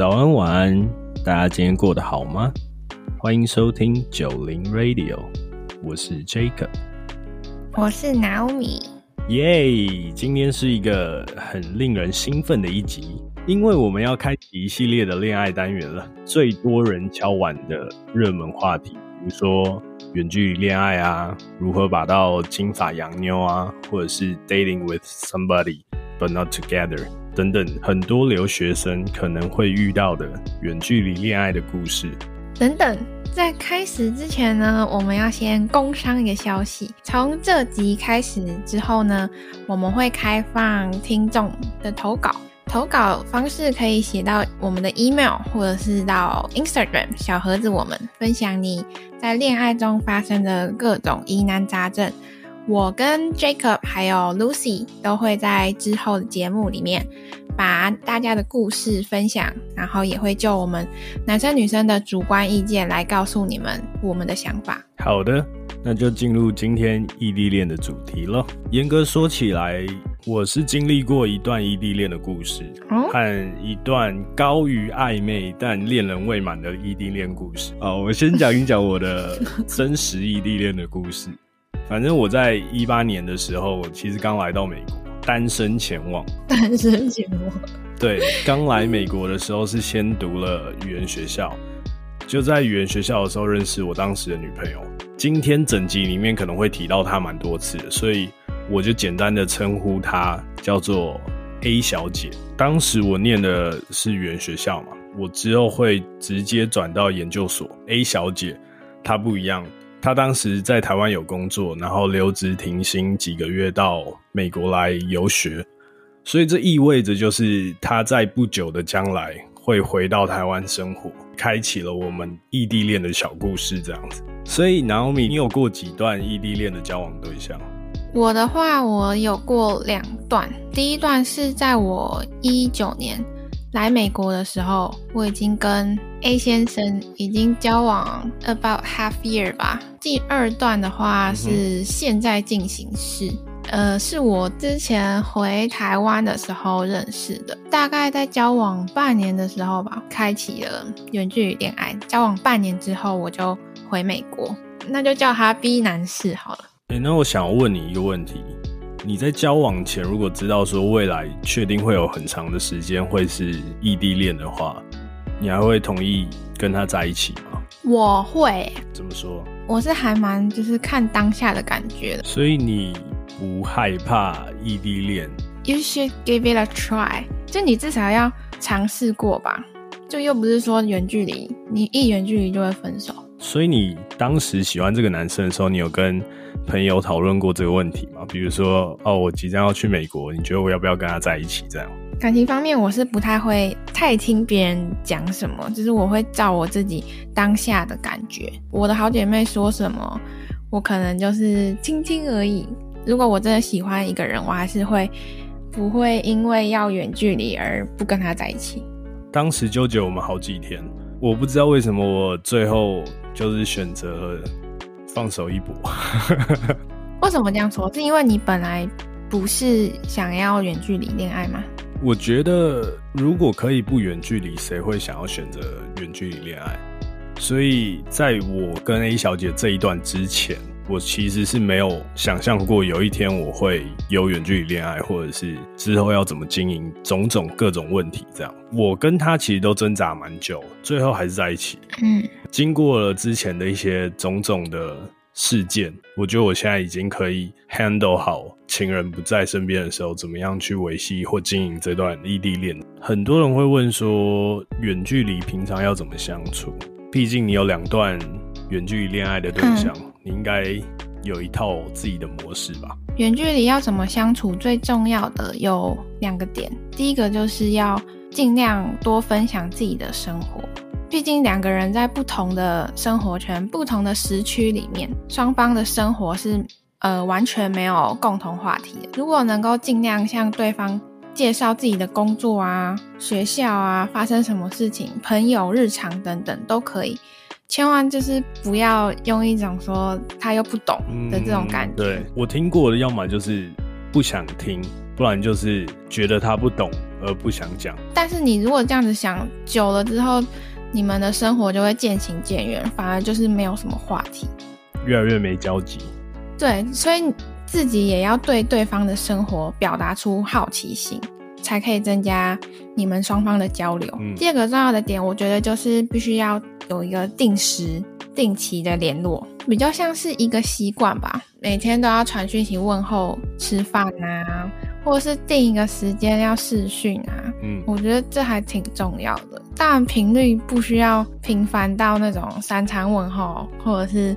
早安，晚安，大家今天过得好吗？欢迎收听九零 Radio，我是 Jacob，我是 Naomi。耶！今天是一个很令人兴奋的一集，因为我们要开启一系列的恋爱单元了。最多人敲碗的热门话题，比如说远距离恋爱啊，如何把到金发洋妞啊，或者是 dating with somebody but not together 等等，很多留学生可能会遇到的远距离恋爱的故事。等等，在开始之前呢，我们要先工商一个消息。从这集开始之后呢，我们会开放听众的投稿。投稿方式可以写到我们的 email，或者是到 Instagram 小盒子，我们分享你在恋爱中发生的各种疑难杂症。我跟 Jacob 还有 Lucy 都会在之后的节目里面把大家的故事分享，然后也会就我们男生女生的主观意见来告诉你们我们的想法。好的，那就进入今天异地恋的主题了。严格说起来，我是经历过一段异地恋的故事，和一段高于暧昧但恋人未满的异地恋故事。啊，我先讲一讲我的 真实异地恋的故事。反正我在一八年的时候，其实刚来到美国，单身前往。单身前往。对，刚来美国的时候是先读了语言学校，就在语言学校的时候认识我当时的女朋友。今天整集里面可能会提到她蛮多次的，所以我就简单的称呼她叫做 A 小姐。当时我念的是语言学校嘛，我之后会直接转到研究所。A 小姐她不一样。他当时在台湾有工作，然后留职停薪几个月到美国来游学，所以这意味着就是他在不久的将来会回到台湾生活，开启了我们异地恋的小故事这样子。所以，Naomi，你有过几段异地恋的交往对象？我的话，我有过两段，第一段是在我一九年。来美国的时候，我已经跟 A 先生已经交往 about half year 吧。第二段的话是现在进行式，呃，是我之前回台湾的时候认识的，大概在交往半年的时候吧，开启了远距离恋爱。交往半年之后，我就回美国，那就叫他 B 男士好了。哎，那我想问你一个问题。你在交往前，如果知道说未来确定会有很长的时间会是异地恋的话，你还会同意跟他在一起吗？我会。怎么说？我是还蛮就是看当下的感觉的。所以你不害怕异地恋？You should give it a try。就你至少要尝试过吧。就又不是说远距离，你一远距离就会分手。所以你当时喜欢这个男生的时候，你有跟朋友讨论过这个问题吗？比如说，哦，我即将要去美国，你觉得我要不要跟他在一起？这样感情方面，我是不太会太听别人讲什么，就是我会照我自己当下的感觉。我的好姐妹说什么，我可能就是听听而已。如果我真的喜欢一个人，我还是会不会因为要远距离而不跟他在一起。当时纠结我们好几天，我不知道为什么我最后就是选择放手一搏。为什么这样说？是因为你本来不是想要远距离恋爱吗？我觉得如果可以不远距离，谁会想要选择远距离恋爱？所以在我跟 A 小姐这一段之前。我其实是没有想象过有一天我会有远距离恋爱，或者是之后要怎么经营种种各种问题。这样，我跟她其实都挣扎蛮久，最后还是在一起。嗯，经过了之前的一些种种的事件，我觉得我现在已经可以 handle 好情人不在身边的时候，怎么样去维系或经营这段异地恋。很多人会问说，远距离平常要怎么相处？毕竟你有两段远距离恋爱的对象。你应该有一套自己的模式吧？远距离要怎么相处？最重要的有两个点，第一个就是要尽量多分享自己的生活，毕竟两个人在不同的生活圈、不同的时区里面，双方的生活是呃完全没有共同话题。如果能够尽量向对方介绍自己的工作啊、学校啊、发生什么事情、朋友、日常等等，都可以。千万就是不要用一种说他又不懂的这种感觉。对我听过的，要么就是不想听，不然就是觉得他不懂，而不想讲。但是你如果这样子想久了之后，你们的生活就会渐行渐远，反而就是没有什么话题，越来越没交集。对，所以自己也要对对方的生活表达出好奇心，才可以增加你们双方的交流。第二个重要的点，我觉得就是必须要有一个定时、定期的联络，比较像是一个习惯吧。每天都要传讯息问候、吃饭啊，或者是定一个时间要视讯啊。嗯，我觉得这还挺重要的。当然，频率不需要频繁到那种三餐问候，或者是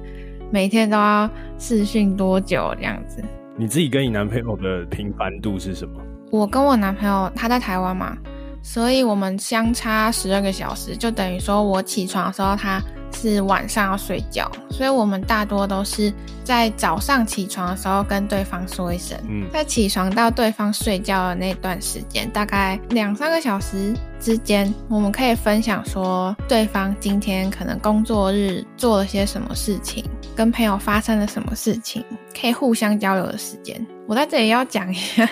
每天都要视讯多久这样子。你自己跟你男朋友的频繁度是什么？我跟我男朋友他在台湾嘛，所以我们相差十二个小时，就等于说我起床的时候他。是晚上要睡觉，所以我们大多都是在早上起床的时候跟对方说一声。嗯，在起床到对方睡觉的那段时间，大概两三个小时之间，我们可以分享说对方今天可能工作日做了些什么事情，跟朋友发生了什么事情，可以互相交流的时间。我在这里要讲一下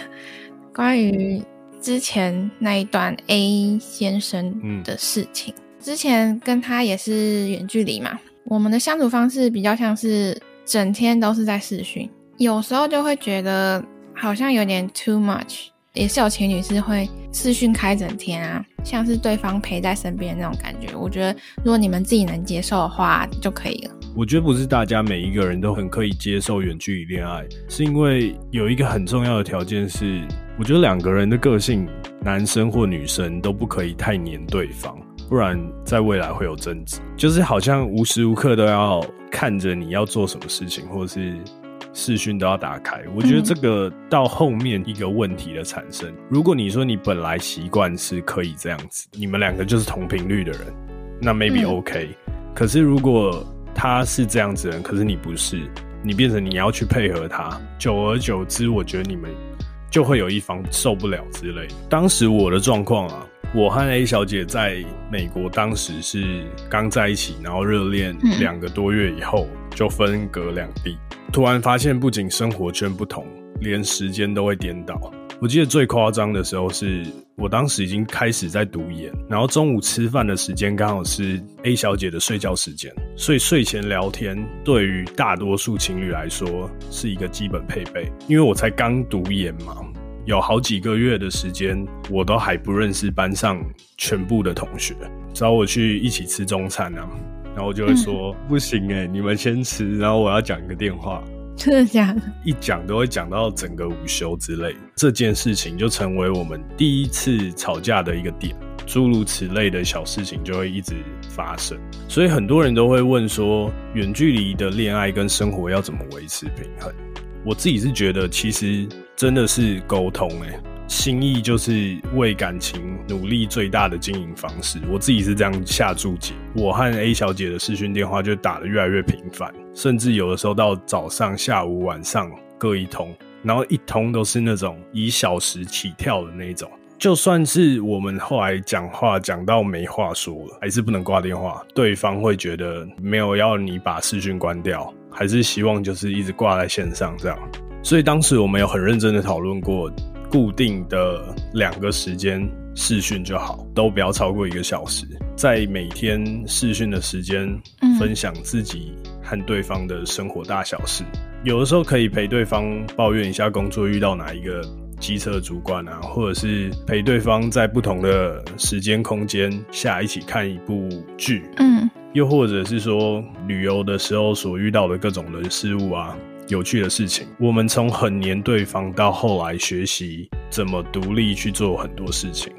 关于之前那一段 A 先生的事情。之前跟他也是远距离嘛，我们的相处方式比较像是整天都是在视讯，有时候就会觉得好像有点 too much。也是有情侣是会视讯开整天啊，像是对方陪在身边那种感觉。我觉得如果你们自己能接受的话就可以了。我觉得不是大家每一个人都很可以接受远距离恋爱，是因为有一个很重要的条件是，我觉得两个人的个性，男生或女生都不可以太黏对方。不然，在未来会有争执，就是好像无时无刻都要看着你要做什么事情，或者是视讯都要打开。我觉得这个到后面一个问题的产生，如果你说你本来习惯是可以这样子，你们两个就是同频率的人，那 maybe OK。可是如果他是这样子人，可是你不是，你变成你要去配合他，久而久之，我觉得你们就会有一方受不了之类的。当时我的状况啊。我和 A 小姐在美国，当时是刚在一起，然后热恋两个多月以后就分隔两地。突然发现，不仅生活圈不同，连时间都会颠倒。我记得最夸张的时候是，我当时已经开始在读研，然后中午吃饭的时间刚好是 A 小姐的睡觉时间，所以睡前聊天对于大多数情侣来说是一个基本配备。因为我才刚读研嘛。有好几个月的时间，我都还不认识班上全部的同学，找我去一起吃中餐啊，然后我就会说不行哎，你们先吃，然后我要讲一个电话，真的假的？一讲都会讲到整个午休之类，这件事情就成为我们第一次吵架的一个点，诸如此类的小事情就会一直发生，所以很多人都会问说，远距离的恋爱跟生活要怎么维持平衡？我自己是觉得，其实真的是沟通，诶，心意就是为感情努力最大的经营方式。我自己是这样下注解。我和 A 小姐的视讯电话就打得越来越频繁，甚至有的时候到早上、下午、晚上各一通，然后一通都是那种以小时起跳的那种。就算是我们后来讲话讲到没话说了，还是不能挂电话，对方会觉得没有要你把视讯关掉，还是希望就是一直挂在线上这样。所以当时我们有很认真的讨论过，固定的两个时间试训就好，都不要超过一个小时，在每天试训的时间分享自己和对方的生活大小事，有的时候可以陪对方抱怨一下工作遇到哪一个。机车主管啊，或者是陪对方在不同的时间空间下一起看一部剧，嗯，又或者是说旅游的时候所遇到的各种人事物啊，有趣的事情，我们从很黏对方到后来学习怎么独立去做很多事情。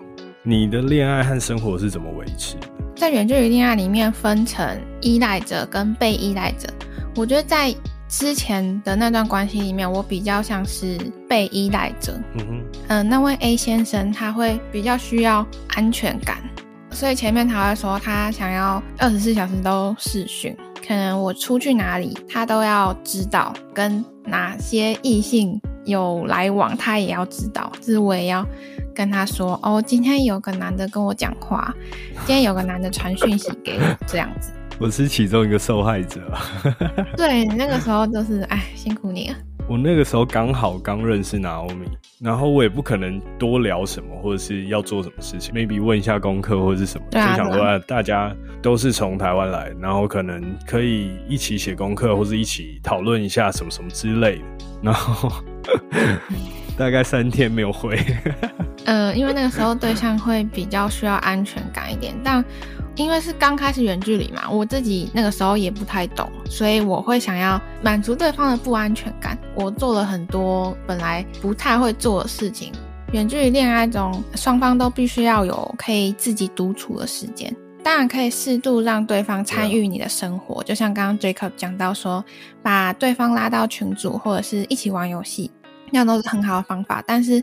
你的恋爱和生活是怎么维持？在远距离恋爱里面分成依赖者跟被依赖者，我觉得在。之前的那段关系里面，我比较像是被依赖者。嗯哼，嗯，那位 A 先生他会比较需要安全感，所以前面他会说他想要二十四小时都视讯，可能我出去哪里他都要知道，跟哪些异性有来往他也要知道，就是我也要跟他说哦，今天有个男的跟我讲话，今天有个男的传讯息给我，这样子。我是其中一个受害者。对，那个时候就是，哎，辛苦你了。我那个时候刚好刚认识 Naomi，然后我也不可能多聊什么，或者是要做什么事情，maybe 问一下功课或者是什么，就想说大家都是从台湾来，然后可能可以一起写功课，或者一起讨论一下什么什么之类的，然后 大概三天没有回。呃，因为那个时候对象会比较需要安全感一点，但因为是刚开始远距离嘛，我自己那个时候也不太懂，所以我会想要满足对方的不安全感。我做了很多本来不太会做的事情。远距离恋爱中，双方都必须要有可以自己独处的时间，当然可以适度让对方参与你的生活，就像刚刚 Jacob 讲到说，把对方拉到群组或者是一起玩游戏，那都是很好的方法，但是。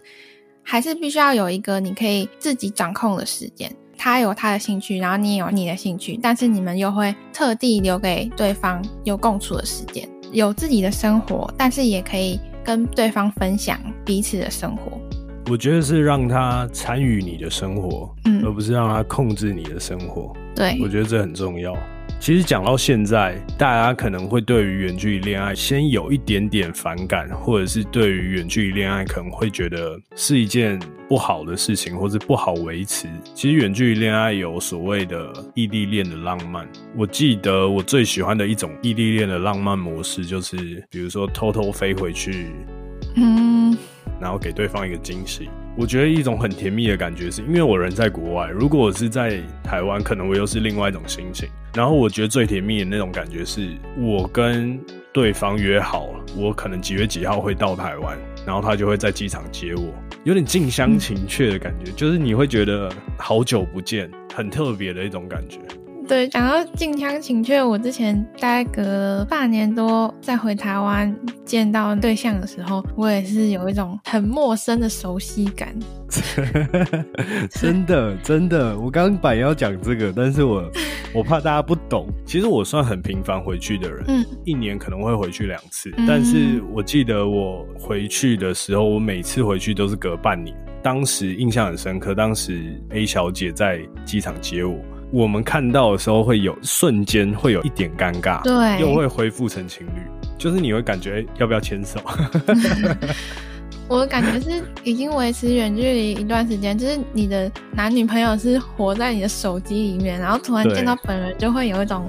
还是必须要有一个你可以自己掌控的时间，他有他的兴趣，然后你也有你的兴趣，但是你们又会特地留给对方有共处的时间，有自己的生活，但是也可以跟对方分享彼此的生活。我觉得是让他参与你的生活，嗯，而不是让他控制你的生活。对，我觉得这很重要。其实讲到现在，大家可能会对于远距离恋爱先有一点点反感，或者是对于远距离恋爱可能会觉得是一件不好的事情，或者不好维持。其实远距离恋爱有所谓的异地恋的浪漫。我记得我最喜欢的一种异地恋的浪漫模式，就是比如说偷偷飞回去，嗯，然后给对方一个惊喜。我觉得一种很甜蜜的感觉，是因为我人在国外。如果我是在台湾，可能我又是另外一种心情。然后我觉得最甜蜜的那种感觉，是我跟对方约好了，我可能几月几号会到台湾，然后他就会在机场接我，有点近乡情怯的感觉，就是你会觉得好久不见，很特别的一种感觉。对，讲到近乡情怯，我之前大概隔半年多再回台湾见到对象的时候，我也是有一种很陌生的熟悉感。真的，真的，我刚本要讲这个，但是我 我怕大家不懂。其实我算很频繁回去的人，嗯，一年可能会回去两次，但是我记得我回去的时候，我每次回去都是隔半年。当时印象很深刻，当时 A 小姐在机场接我。我们看到的时候会有瞬间会有一点尴尬，对，又会恢复成情侣，就是你会感觉要不要牵手？我感觉是已经维持远距离一段时间，就是你的男女朋友是活在你的手机里面，然后突然见到本人就会有一种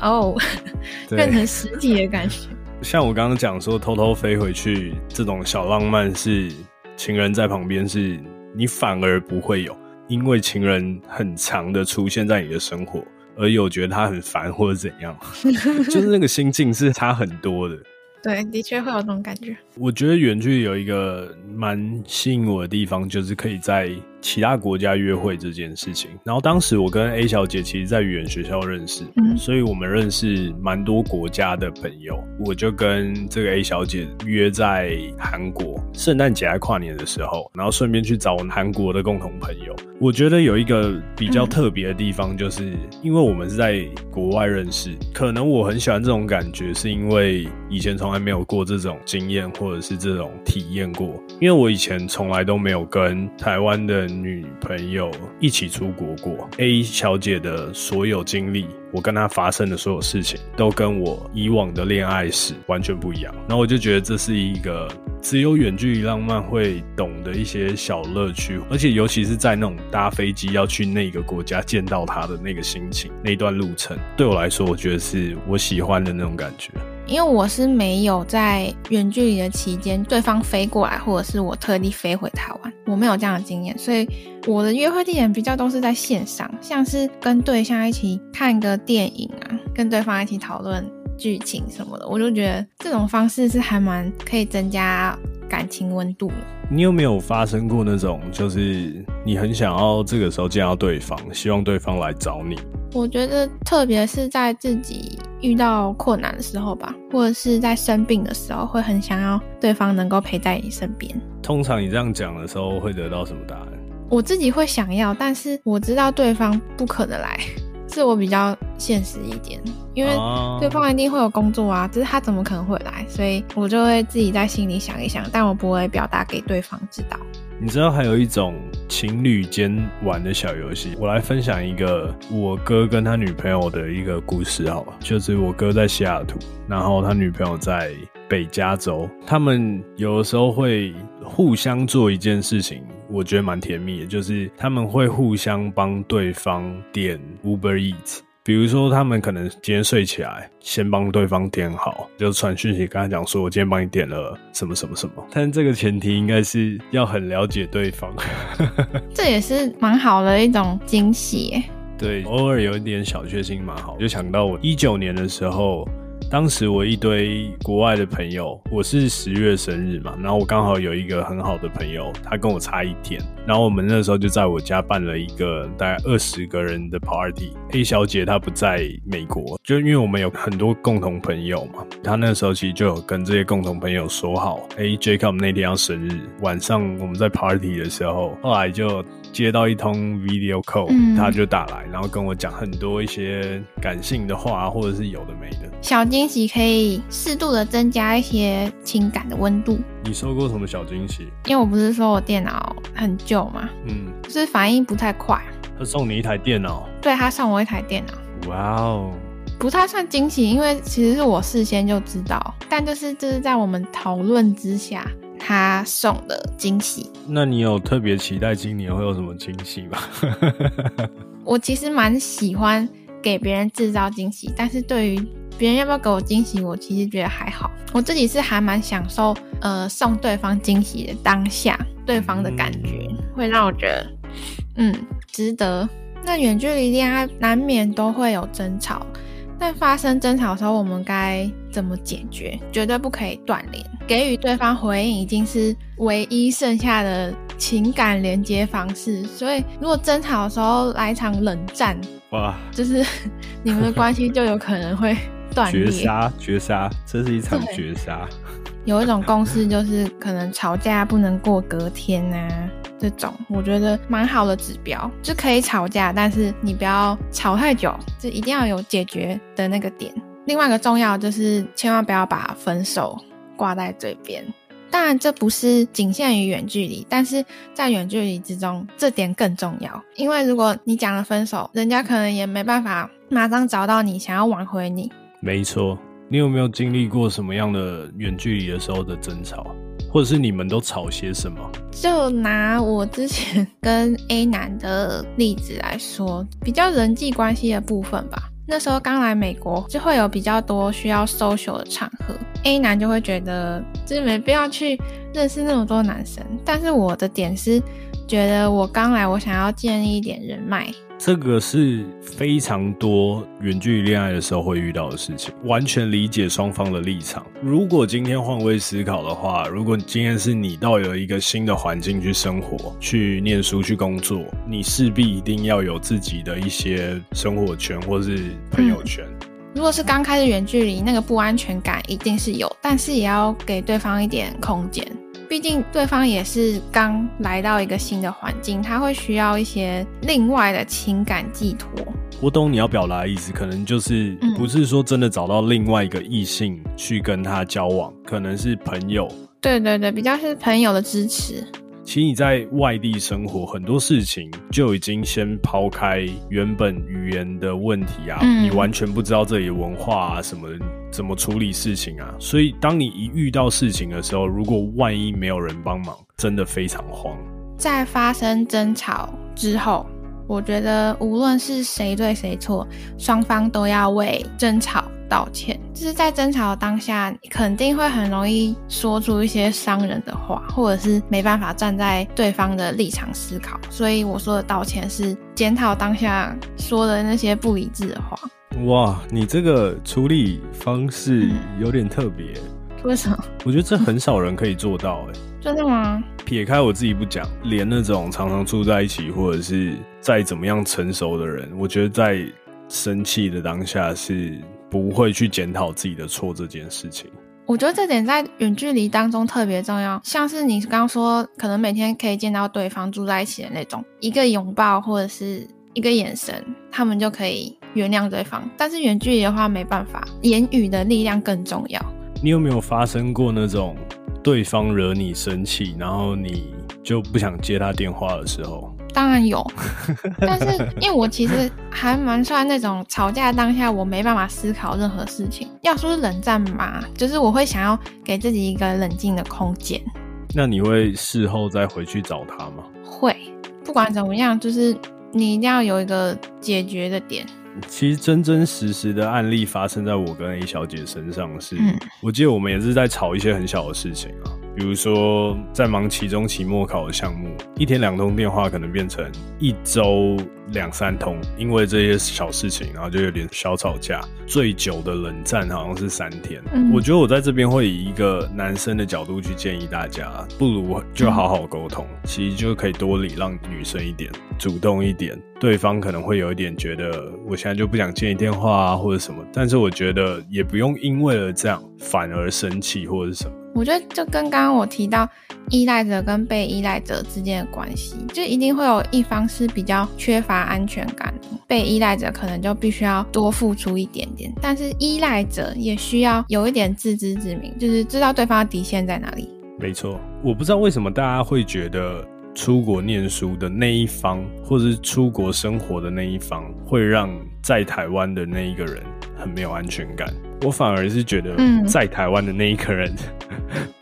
哦，变成实体的感觉。像我刚刚讲说偷偷飞回去这种小浪漫，是情人在旁边，是你反而不会有。因为情人很长的出现在你的生活，而有觉得他很烦或者怎样，就是那个心境是差很多的。对，的确会有这种感觉。我觉得远距离有一个蛮吸引我的地方，就是可以在其他国家约会这件事情。然后当时我跟 A 小姐其实在语言学校认识，所以我们认识蛮多国家的朋友。我就跟这个 A 小姐约在韩国圣诞节还跨年的时候，然后顺便去找韩国的共同朋友。我觉得有一个比较特别的地方，就是因为我们是在国外认识，可能我很喜欢这种感觉，是因为以前从来没有过这种经验，或者是这种体验过。因为我以前从来都没有跟台湾的女朋友一起出国过。A 小姐的所有经历，我跟他发生的所有事情，都跟我以往的恋爱史完全不一样。然后我就觉得这是一个只有远距离浪漫会懂的一些小乐趣，而且尤其是在那种搭飞机要去那个国家见到他的那个心情，那段路程对我来说，我觉得是我喜欢的那种感觉。因为我是没有在远距离的期间，对方飞过来，或者是我特地飞回台湾，我没有这样的经验，所以我的约会地点比较都是在线上，像是跟对象一起看个电影啊，跟对方一起讨论剧情什么的，我就觉得这种方式是还蛮可以增加感情温度的。你有没有发生过那种，就是你很想要这个时候见到对方，希望对方来找你？我觉得，特别是在自己遇到困难的时候吧，或者是在生病的时候，会很想要对方能够陪在你身边。通常你这样讲的时候，会得到什么答案？我自己会想要，但是我知道对方不可能来，是我比较现实一点，因为对方一定会有工作啊，只是他怎么可能会来？所以我就会自己在心里想一想，但我不会表达给对方知道。你知道还有一种情侣间玩的小游戏，我来分享一个我哥跟他女朋友的一个故事，好吧？就是我哥在西雅图，然后他女朋友在。北加州，他们有的时候会互相做一件事情，我觉得蛮甜蜜的，就是他们会互相帮对方点 Uber Eats。比如说，他们可能今天睡起来，先帮对方点好，就传讯息跟他讲说：“我今天帮你点了什么什么什么。”但这个前提应该是要很了解对方，这也是蛮好的一种惊喜。对，偶尔有一点小确幸蛮好。就想到我一九年的时候。当时我一堆国外的朋友，我是十月生日嘛，然后我刚好有一个很好的朋友，他跟我差一天，然后我们那时候就在我家办了一个大概二十个人的 party。A 小姐她不在美国，就因为我们有很多共同朋友嘛，她那时候其实就有跟这些共同朋友说好，哎，Jacob 那天要生日，晚上我们在 party 的时候，后来就接到一通 video call，他就打来，然后跟我讲很多一些感性的话，或者是有的没的小惊喜，可以适度的增加一些情感的温度。你收过什么小惊喜？因为我不是说我电脑很旧嘛，嗯，就是反应不太快。他送你一台电脑？对他送我一台电脑。哇哦，不太算惊喜，因为其实是我事先就知道，但就是就是在我们讨论之下他送的惊喜。那你有特别期待今年会有什么惊喜吗？我其实蛮喜欢给别人制造惊喜，但是对于别人要不要给我惊喜，我其实觉得还好。我自己是还蛮享受呃送对方惊喜的当下，对方的感觉会让我觉得嗯值得。那远距离恋爱难免都会有争吵，但发生争吵的时候，我们该怎么解决？绝对不可以断联，给予对方回应已经是唯一剩下的情感连接方式。所以，如果争吵的时候来一场冷战，哇，就是你们的关系就有可能会断裂。绝杀，绝杀，这是一场绝杀。有一种公式就是，可能吵架不能过隔天呐。这种我觉得蛮好的指标，就可以吵架，但是你不要吵太久，就一定要有解决的那个点。另外一个重要就是千万不要把分手挂在嘴边。当然这不是仅限于远距离，但是在远距离之中，这点更重要。因为如果你讲了分手，人家可能也没办法马上找到你，想要挽回你。没错，你有没有经历过什么样的远距离的时候的争吵？或者是你们都吵些什么？就拿我之前跟 A 男的例子来说，比较人际关系的部分吧。那时候刚来美国，就会有比较多需要 social 的场合，A 男就会觉得就是没必要去认识那么多男生。但是我的点是，觉得我刚来，我想要建立一点人脉。这个是非常多远距离恋爱的时候会遇到的事情，完全理解双方的立场。如果今天换位思考的话，如果今天是你到有一个新的环境去生活、去念书、去工作，你势必一定要有自己的一些生活圈或是朋友圈。如果是刚开始远距离，那个不安全感一定是有，但是也要给对方一点空间。毕竟对方也是刚来到一个新的环境，他会需要一些另外的情感寄托。我懂你要表达的意思，可能就是不是说真的找到另外一个异性去跟他交往，可能是朋友。对对对，比较是朋友的支持。其实你在外地生活，很多事情就已经先抛开原本语言的问题啊，你完全不知道这里文化啊什么怎么处理事情啊，所以当你一遇到事情的时候，如果万一没有人帮忙，真的非常慌。在发生争吵之后。我觉得无论是谁对谁错，双方都要为争吵道歉。就是在争吵的当下，肯定会很容易说出一些伤人的话，或者是没办法站在对方的立场思考。所以我说的道歉是检讨当下说的那些不理智的话。哇，你这个处理方式有点特别。为什么？我觉得这很少人可以做到。哎，真的吗？撇开我自己不讲，连那种常常住在一起，或者是再怎么样成熟的人，我觉得在生气的当下是不会去检讨自己的错这件事情。我觉得这点在远距离当中特别重要，像是你刚刚说，可能每天可以见到对方住在一起的那种，一个拥抱或者是一个眼神，他们就可以原谅对方。但是远距离的话，没办法，言语的力量更重要。你有没有发生过那种对方惹你生气，然后你就不想接他电话的时候？当然有，但是因为我其实还蛮算那种吵架当下我没办法思考任何事情。要说是冷战嘛，就是我会想要给自己一个冷静的空间。那你会事后再回去找他吗？会，不管怎么样，就是你一定要有一个解决的点。其实真真实实的案例发生在我跟 A 小姐身上，是我记得我们也是在吵一些很小的事情啊。比如说，在忙期中、期末考的项目，一天两通电话可能变成一周两三通，因为这些小事情，然后就有点小吵架。最久的冷战好像是三天。我觉得我在这边会以一个男生的角度去建议大家，不如就好好沟通，其实就可以多礼让女生一点，主动一点。对方可能会有一点觉得，我现在就不想接你电话啊，或者什么。但是我觉得也不用因为了这样反而生气或者什么。我觉得就跟刚刚我提到依赖者跟被依赖者之间的关系，就一定会有一方是比较缺乏安全感的，被依赖者可能就必须要多付出一点点，但是依赖者也需要有一点自知之明，就是知道对方的底线在哪里。没错，我不知道为什么大家会觉得出国念书的那一方，或者是出国生活的那一方，会让在台湾的那一个人很没有安全感。我反而是觉得，在台湾的那一个人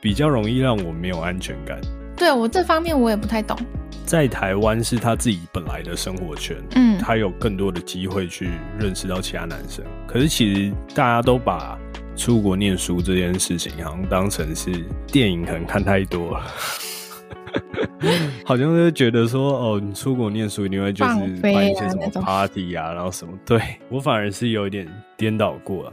比较容易让我没有安全感。对我这方面我也不太懂。在台湾是他自己本来的生活圈，嗯，他有更多的机会去认识到其他男生。可是其实大家都把出国念书这件事情，好像当成是电影，可能看太多了，好像就觉得说，哦，你出国念书，你会就是办一些什么 party 啊，然后什么？对我反而是有一点颠倒过来。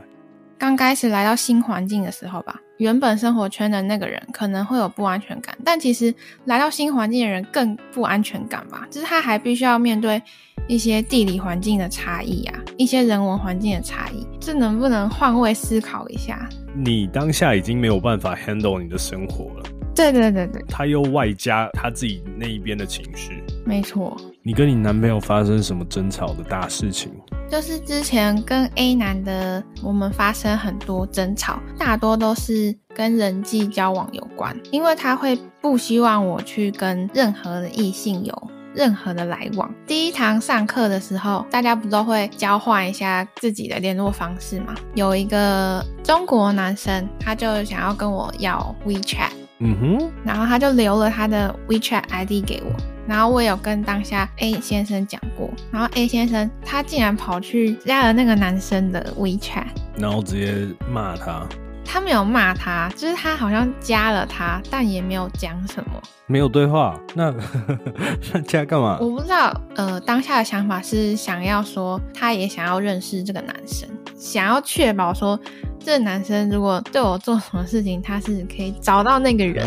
刚开始来到新环境的时候吧，原本生活圈的那个人可能会有不安全感，但其实来到新环境的人更不安全感吧，就是他还必须要面对一些地理环境的差异啊，一些人文环境的差异，这能不能换位思考一下？你当下已经没有办法 handle 你的生活了，对对对对，他又外加他自己那一边的情绪，没错。你跟你男朋友发生什么争吵的大事情？就是之前跟 A 男的，我们发生很多争吵，大多都是跟人际交往有关，因为他会不希望我去跟任何的异性有任何的来往。第一堂上课的时候，大家不都会交换一下自己的联络方式吗？有一个中国男生，他就想要跟我要 WeChat，嗯哼，然后他就留了他的 WeChat ID 给我。然后我有跟当下 A 先生讲过，然后 A 先生他竟然跑去加了那个男生的 WeChat，然后直接骂他。他没有骂他，就是他好像加了他，但也没有讲什么，没有对话。那 那加干嘛？我不知道。呃，当下的想法是想要说，他也想要认识这个男生，想要确保说。这个男生如果对我做什么事情，他是可以找到那个人。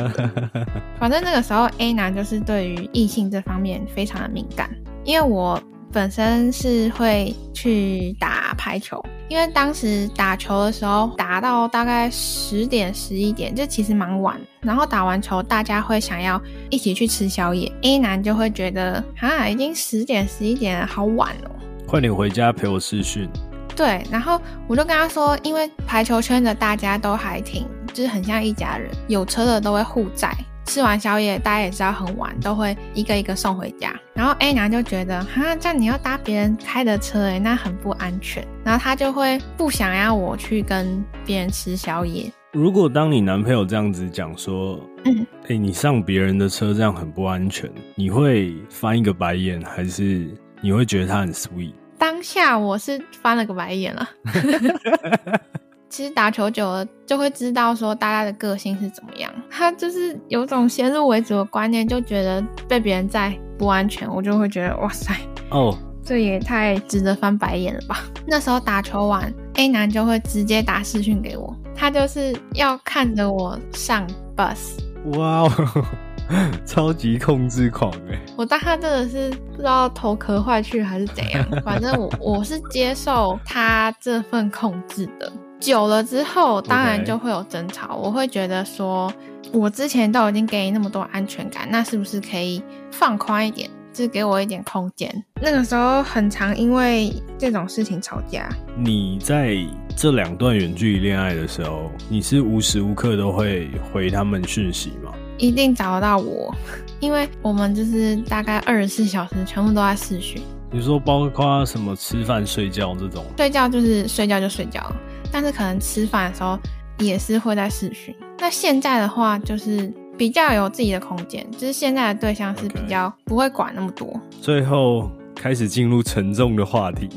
反正那个时候，A 男就是对于异性这方面非常的敏感。因为我本身是会去打排球，因为当时打球的时候打到大概十点十一点，就其实蛮晚。然后打完球，大家会想要一起去吃宵夜，A 男就会觉得啊，已经十点十一点，好晚哦，快点回家陪我试训。对，然后我就跟他说，因为排球圈的大家都还挺，就是很像一家人，有车的都会互载。吃完宵夜，大家也知道很晚，都会一个一个送回家。然后 A 娘就觉得，哈，这样你要搭别人开的车，哎，那很不安全。然后他就会不想要我去跟别人吃宵夜。如果当你男朋友这样子讲说，嗯，哎，你上别人的车这样很不安全，你会翻一个白眼，还是你会觉得他很 sweet？当下我是翻了个白眼了。其实打球久了就会知道说大家的个性是怎么样。他就是有种先入为主的观念，就觉得被别人在不安全，我就会觉得哇塞，哦，这也太值得翻白眼了吧。那时候打球完，A 男就会直接打视讯给我，他就是要看着我上 bus。哇哦！超级控制狂哎！我当他真的是不知道头壳坏去还是怎样，反正我我是接受他这份控制的。久了之后，当然就会有争吵。我会觉得说，我之前都已经给你那么多安全感，那是不是可以放宽一点，就给我一点空间？那个时候很常因为这种事情吵架。你在这两段远距离恋爱的时候，你是无时无刻都会回他们讯息吗？一定找得到我，因为我们就是大概二十四小时全部都在试训。你说包括什么吃饭、睡觉这种？睡觉就是睡觉就睡觉，但是可能吃饭的时候也是会在试训。那现在的话就是比较有自己的空间，就是现在的对象是比较不会管那么多。最后开始进入沉重的话题。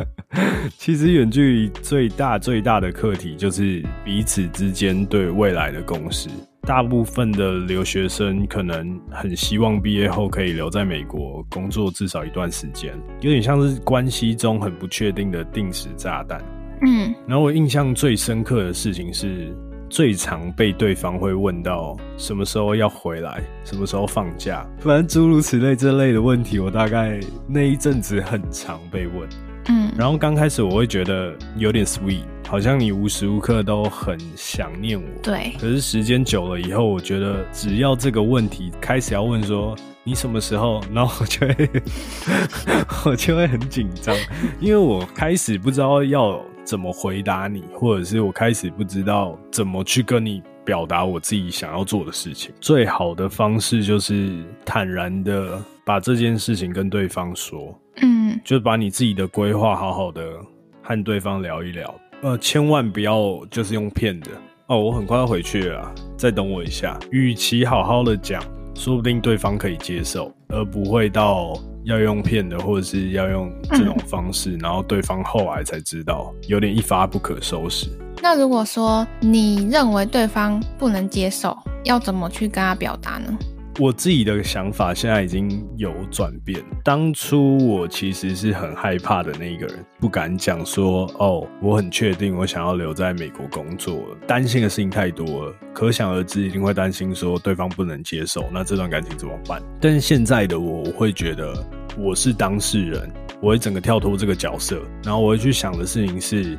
其实远距离最大最大的课题就是彼此之间对未来的共识。大部分的留学生可能很希望毕业后可以留在美国工作至少一段时间，有点像是关系中很不确定的定时炸弹。嗯，然后我印象最深刻的事情是，最常被对方会问到什么时候要回来，什么时候放假，反正诸如此类这类的问题，我大概那一阵子很常被问。嗯，然后刚开始我会觉得有点 sweet，好像你无时无刻都很想念我。对。可是时间久了以后，我觉得只要这个问题开始要问说你什么时候，然后我就会 我就会很紧张，因为我开始不知道要怎么回答你，或者是我开始不知道怎么去跟你表达我自己想要做的事情。最好的方式就是坦然的把这件事情跟对方说。嗯，就把你自己的规划好好的和对方聊一聊，呃，千万不要就是用骗的哦。我很快要回去了，再等我一下。与其好好的讲，说不定对方可以接受，而不会到要用骗的，或者是要用这种方式，然后对方后来才知道，有点一发不可收拾。那如果说你认为对方不能接受，要怎么去跟他表达呢？我自己的想法现在已经有转变。当初我其实是很害怕的那一个人，不敢讲说哦，我很确定我想要留在美国工作，担心的事情太多了，可想而知一定会担心说对方不能接受，那这段感情怎么办？但是现在的我，我会觉得我是当事人，我会整个跳脱这个角色，然后我会去想的事情是，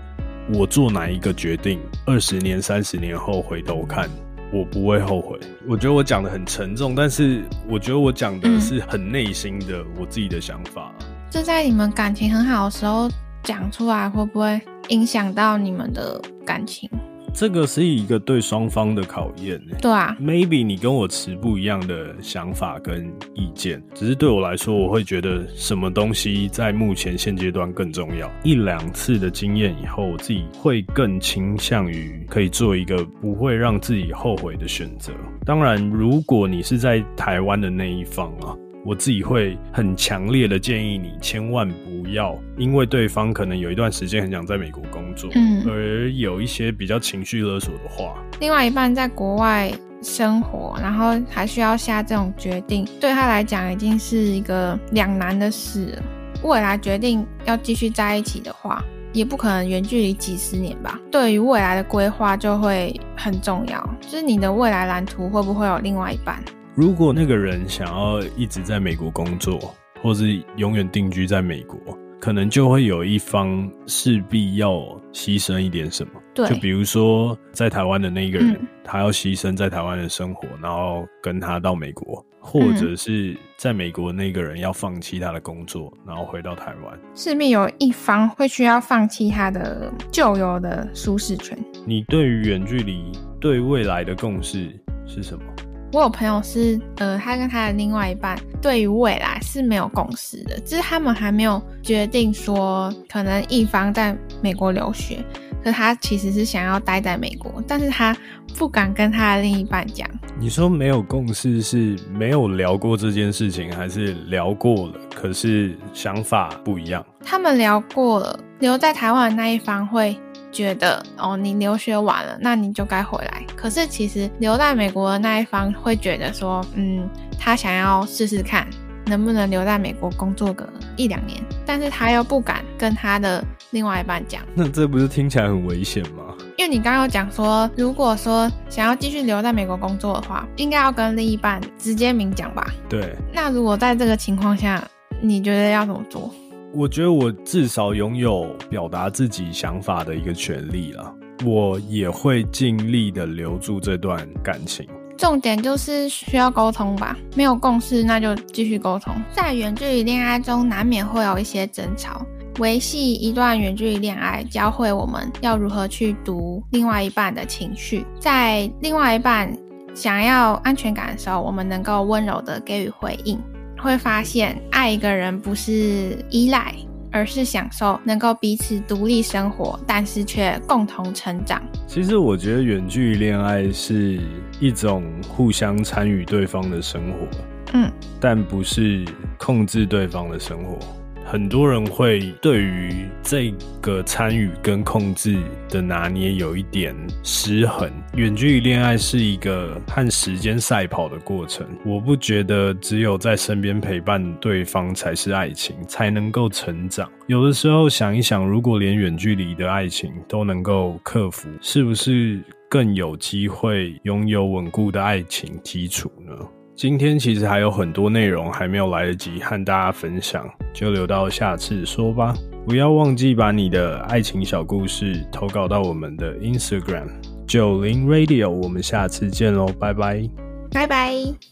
我做哪一个决定，二十年、三十年后回头看。我不会后悔。我觉得我讲的很沉重，但是我觉得我讲的是很内心的我自己的想法。就在你们感情很好的时候讲出来，会不会影响到你们的感情？这个是一个对双方的考验，对啊，maybe 你跟我持不一样的想法跟意见，只是对我来说，我会觉得什么东西在目前现阶段更重要。一两次的经验以后，我自己会更倾向于可以做一个不会让自己后悔的选择。当然，如果你是在台湾的那一方啊。我自己会很强烈的建议你，千万不要因为对方可能有一段时间很想在美国工作，嗯，而有一些比较情绪勒索的话。另外一半在国外生活，然后还需要下这种决定，对他来讲已经是一个两难的事。未来决定要继续在一起的话，也不可能远距离几十年吧。对于未来的规划就会很重要，就是你的未来蓝图会不会有另外一半？如果那个人想要一直在美国工作，或是永远定居在美国，可能就会有一方势必要牺牲一点什么。对，就比如说在台湾的那一个人，他要牺牲在台湾的生活，然后跟他到美国，或者是在美国那个人要放弃他的工作，然后回到台湾，势必有一方会需要放弃他的旧有的舒适圈。你对于远距离对未来的共识是什么？我有朋友是，呃，他跟他的另外一半对于未来是没有共识的，就是他们还没有决定说，可能一方在美国留学，可他其实是想要待在美国，但是他不敢跟他的另一半讲。你说没有共识是没有聊过这件事情，还是聊过了，可是想法不一样？他们聊过了，留在台湾的那一方会。觉得哦，你留学完了，那你就该回来。可是其实留在美国的那一方会觉得说，嗯，他想要试试看能不能留在美国工作个一两年，但是他又不敢跟他的另外一半讲。那这不是听起来很危险吗？因为你刚刚讲说，如果说想要继续留在美国工作的话，应该要跟另一半直接明讲吧？对。那如果在这个情况下，你觉得要怎么做？我觉得我至少拥有表达自己想法的一个权利了，我也会尽力的留住这段感情。重点就是需要沟通吧，没有共识那就继续沟通。在远距离恋爱中，难免会有一些争吵。维系一段远距离恋爱，教会我们要如何去读另外一半的情绪，在另外一半想要安全感的时候，我们能够温柔的给予回应，会发现爱一个人不是依赖。而是享受能够彼此独立生活，但是却共同成长。其实我觉得远距离恋爱是一种互相参与对方的生活，嗯，但不是控制对方的生活。很多人会对于这个参与跟控制的拿捏有一点失衡。远距离恋爱是一个和时间赛跑的过程，我不觉得只有在身边陪伴对方才是爱情，才能够成长。有的时候想一想，如果连远距离的爱情都能够克服，是不是更有机会拥有稳固的爱情基础呢？今天其实还有很多内容还没有来得及和大家分享，就留到下次说吧。不要忘记把你的爱情小故事投稿到我们的 Instagram 九零 Radio。我们下次见喽，拜拜，拜拜。